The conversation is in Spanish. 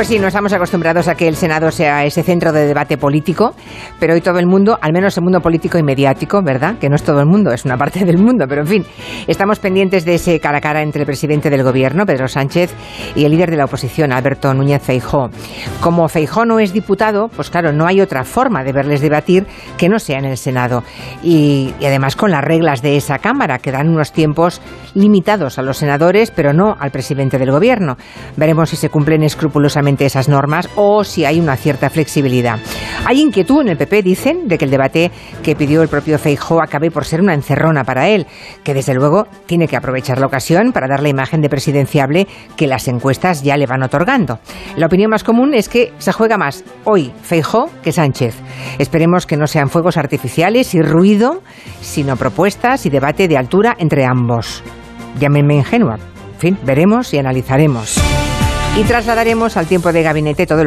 Pues sí, no estamos acostumbrados a que el Senado sea ese centro de debate político, pero hoy todo el mundo, al menos el mundo político y mediático, ¿verdad? Que no es todo el mundo, es una parte del mundo, pero en fin, estamos pendientes de ese cara a cara entre el presidente del gobierno, Pedro Sánchez, y el líder de la oposición, Alberto Núñez Feijó. Como Feijó no es diputado, pues claro, no hay otra forma de verles debatir que no sea en el Senado. Y, y además con las reglas de esa Cámara, que dan unos tiempos limitados a los senadores, pero no al presidente del gobierno. Veremos si se cumplen escrupulosamente esas normas o si hay una cierta flexibilidad. Hay inquietud en el PP, dicen, de que el debate que pidió el propio Feijó acabe por ser una encerrona para él, que desde luego tiene que aprovechar la ocasión para dar la imagen de presidenciable que las encuestas ya le van otorgando. La opinión más común es que se juega más hoy Feijó que Sánchez. Esperemos que no sean fuegos artificiales y ruido, sino propuestas y debate de altura entre ambos. Llámenme ingenua. En fin, veremos y analizaremos. Y trasladaremos al tiempo de gabinete todo lo